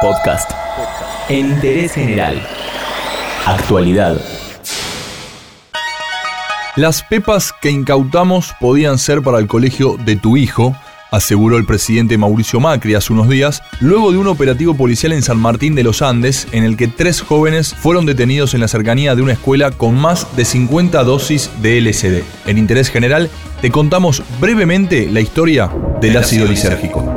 Podcast. En interés general. Actualidad. Las pepas que incautamos podían ser para el colegio de tu hijo, aseguró el presidente Mauricio Macri hace unos días, luego de un operativo policial en San Martín de los Andes, en el que tres jóvenes fueron detenidos en la cercanía de una escuela con más de 50 dosis de LSD. En interés general, te contamos brevemente la historia del ácido lisérgico.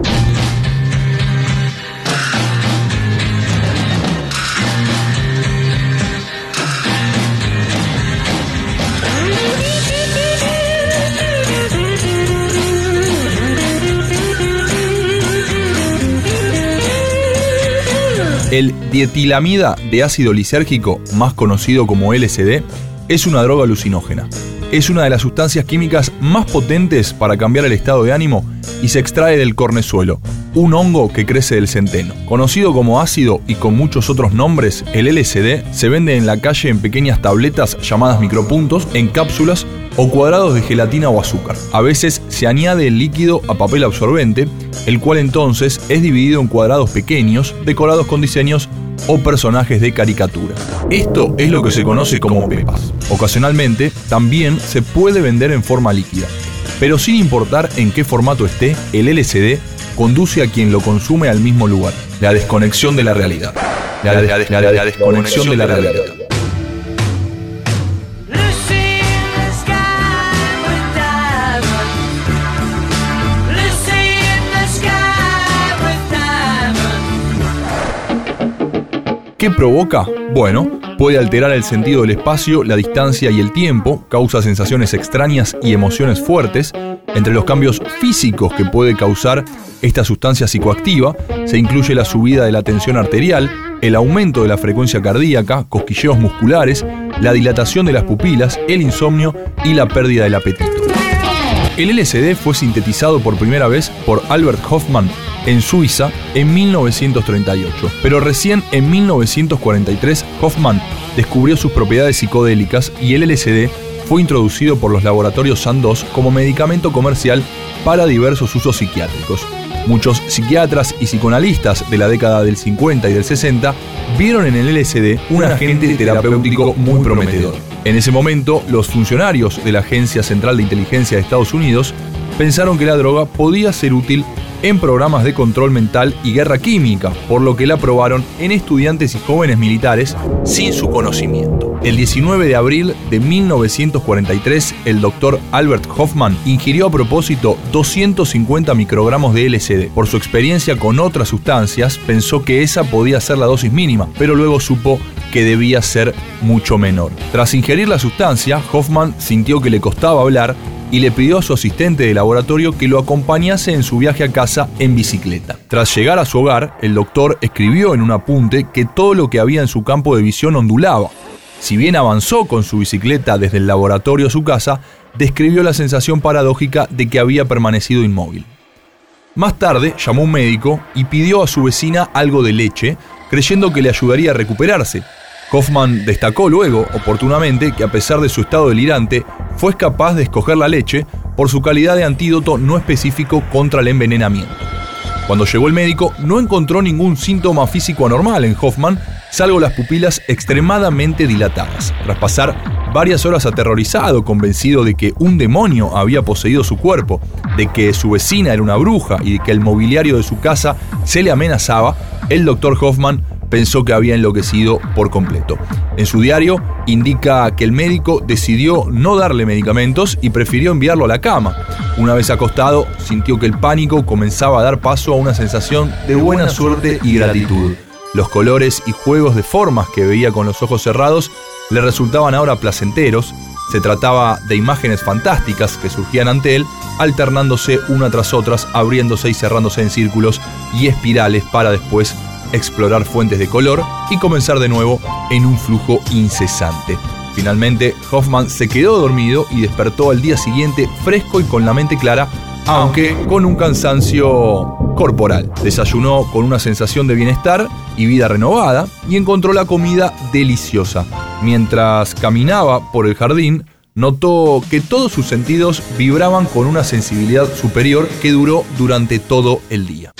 El dietilamida de ácido lisérgico, más conocido como LSD, es una droga alucinógena. Es una de las sustancias químicas más potentes para cambiar el estado de ánimo y se extrae del cornezuelo, un hongo que crece del centeno. Conocido como ácido y con muchos otros nombres, el LSD se vende en la calle en pequeñas tabletas llamadas micropuntos, en cápsulas o cuadrados de gelatina o azúcar. A veces se añade el líquido a papel absorbente, el cual entonces es dividido en cuadrados pequeños, decorados con diseños o personajes de caricatura. Esto es lo que se conoce como pepas. Ocasionalmente también se puede vender en forma líquida, pero sin importar en qué formato esté, el LCD conduce a quien lo consume al mismo lugar, la desconexión de la realidad. La, desconexión de la realidad. ¿Qué provoca? Bueno, puede alterar el sentido del espacio, la distancia y el tiempo, causa sensaciones extrañas y emociones fuertes. Entre los cambios físicos que puede causar esta sustancia psicoactiva, se incluye la subida de la tensión arterial, el aumento de la frecuencia cardíaca, cosquilleos musculares, la dilatación de las pupilas, el insomnio y la pérdida del apetito. El LSD fue sintetizado por primera vez por Albert Hoffman en Suiza en 1938, pero recién en 1943 Hoffman descubrió sus propiedades psicodélicas y el LSD fue introducido por los laboratorios Sandoz como medicamento comercial para diversos usos psiquiátricos. Muchos psiquiatras y psicoanalistas de la década del 50 y del 60 vieron en el LSD un agente terapéutico muy prometedor. En ese momento, los funcionarios de la Agencia Central de Inteligencia de Estados Unidos pensaron que la droga podía ser útil en programas de control mental y guerra química, por lo que la aprobaron en estudiantes y jóvenes militares sin su conocimiento. El 19 de abril de 1943, el doctor Albert Hoffman ingirió a propósito 250 microgramos de LSD. Por su experiencia con otras sustancias, pensó que esa podía ser la dosis mínima, pero luego supo que debía ser mucho menor. Tras ingerir la sustancia, Hoffman sintió que le costaba hablar y le pidió a su asistente de laboratorio que lo acompañase en su viaje a casa en bicicleta. Tras llegar a su hogar, el doctor escribió en un apunte que todo lo que había en su campo de visión ondulaba. Si bien avanzó con su bicicleta desde el laboratorio a su casa, describió la sensación paradójica de que había permanecido inmóvil. Más tarde llamó un médico y pidió a su vecina algo de leche, creyendo que le ayudaría a recuperarse, Hoffman destacó luego, oportunamente, que a pesar de su estado delirante, fue capaz de escoger la leche por su calidad de antídoto no específico contra el envenenamiento. Cuando llegó el médico, no encontró ningún síntoma físico anormal en Hoffman, salvo las pupilas extremadamente dilatadas. Tras pasar varias horas aterrorizado, convencido de que un demonio había poseído su cuerpo, de que su vecina era una bruja y de que el mobiliario de su casa se le amenazaba, el doctor Hoffman pensó que había enloquecido por completo. En su diario indica que el médico decidió no darle medicamentos y prefirió enviarlo a la cama. Una vez acostado, sintió que el pánico comenzaba a dar paso a una sensación de buena suerte y gratitud. Los colores y juegos de formas que veía con los ojos cerrados le resultaban ahora placenteros. Se trataba de imágenes fantásticas que surgían ante él, alternándose una tras otras, abriéndose y cerrándose en círculos y espirales para después explorar fuentes de color y comenzar de nuevo en un flujo incesante. Finalmente, Hoffman se quedó dormido y despertó al día siguiente fresco y con la mente clara, aunque con un cansancio corporal. Desayunó con una sensación de bienestar y vida renovada y encontró la comida deliciosa. Mientras caminaba por el jardín, notó que todos sus sentidos vibraban con una sensibilidad superior que duró durante todo el día.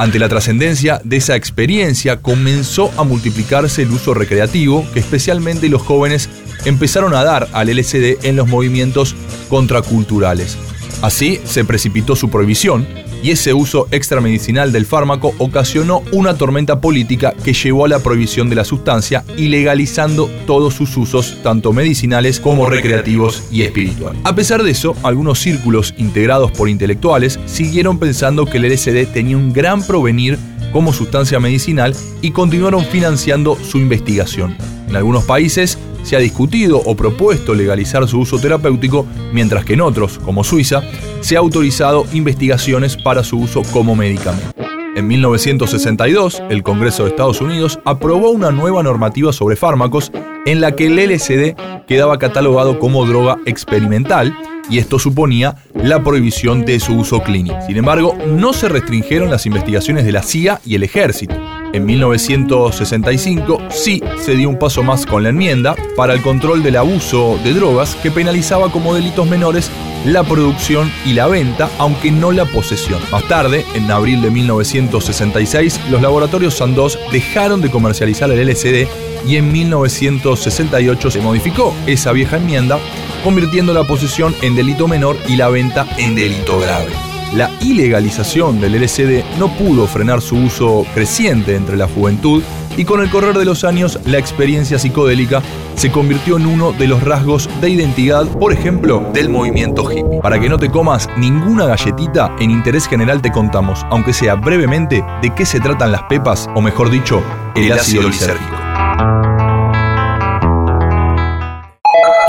Ante la trascendencia de esa experiencia, comenzó a multiplicarse el uso recreativo que especialmente los jóvenes empezaron a dar al LSD en los movimientos contraculturales. Así se precipitó su prohibición y ese uso extramedicinal del fármaco ocasionó una tormenta política que llevó a la prohibición de la sustancia y legalizando todos sus usos, tanto medicinales como recreativos y espirituales. A pesar de eso, algunos círculos integrados por intelectuales siguieron pensando que el LSD tenía un gran provenir como sustancia medicinal y continuaron financiando su investigación. En algunos países se ha discutido o propuesto legalizar su uso terapéutico, mientras que en otros, como Suiza, se ha autorizado investigaciones para su uso como medicamento. En 1962, el Congreso de Estados Unidos aprobó una nueva normativa sobre fármacos en la que el LSD quedaba catalogado como droga experimental y esto suponía la prohibición de su uso clínico. Sin embargo, no se restringieron las investigaciones de la CIA y el ejército. En 1965 sí se dio un paso más con la enmienda para el control del abuso de drogas que penalizaba como delitos menores la producción y la venta, aunque no la posesión. Más tarde, en abril de 1966, los laboratorios Sandoz dejaron de comercializar el LSD y en 1968 se modificó esa vieja enmienda, convirtiendo la posesión en delito menor y la venta en delito grave. La ilegalización del LSD no pudo frenar su uso creciente entre la juventud y con el correr de los años la experiencia psicodélica se convirtió en uno de los rasgos de identidad, por ejemplo, del movimiento hippie. Para que no te comas ninguna galletita, en interés general te contamos, aunque sea brevemente, de qué se tratan las pepas, o mejor dicho, el, ácido lisérgico.